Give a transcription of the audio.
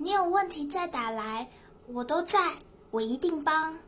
你有问题再打来我都在我一定帮。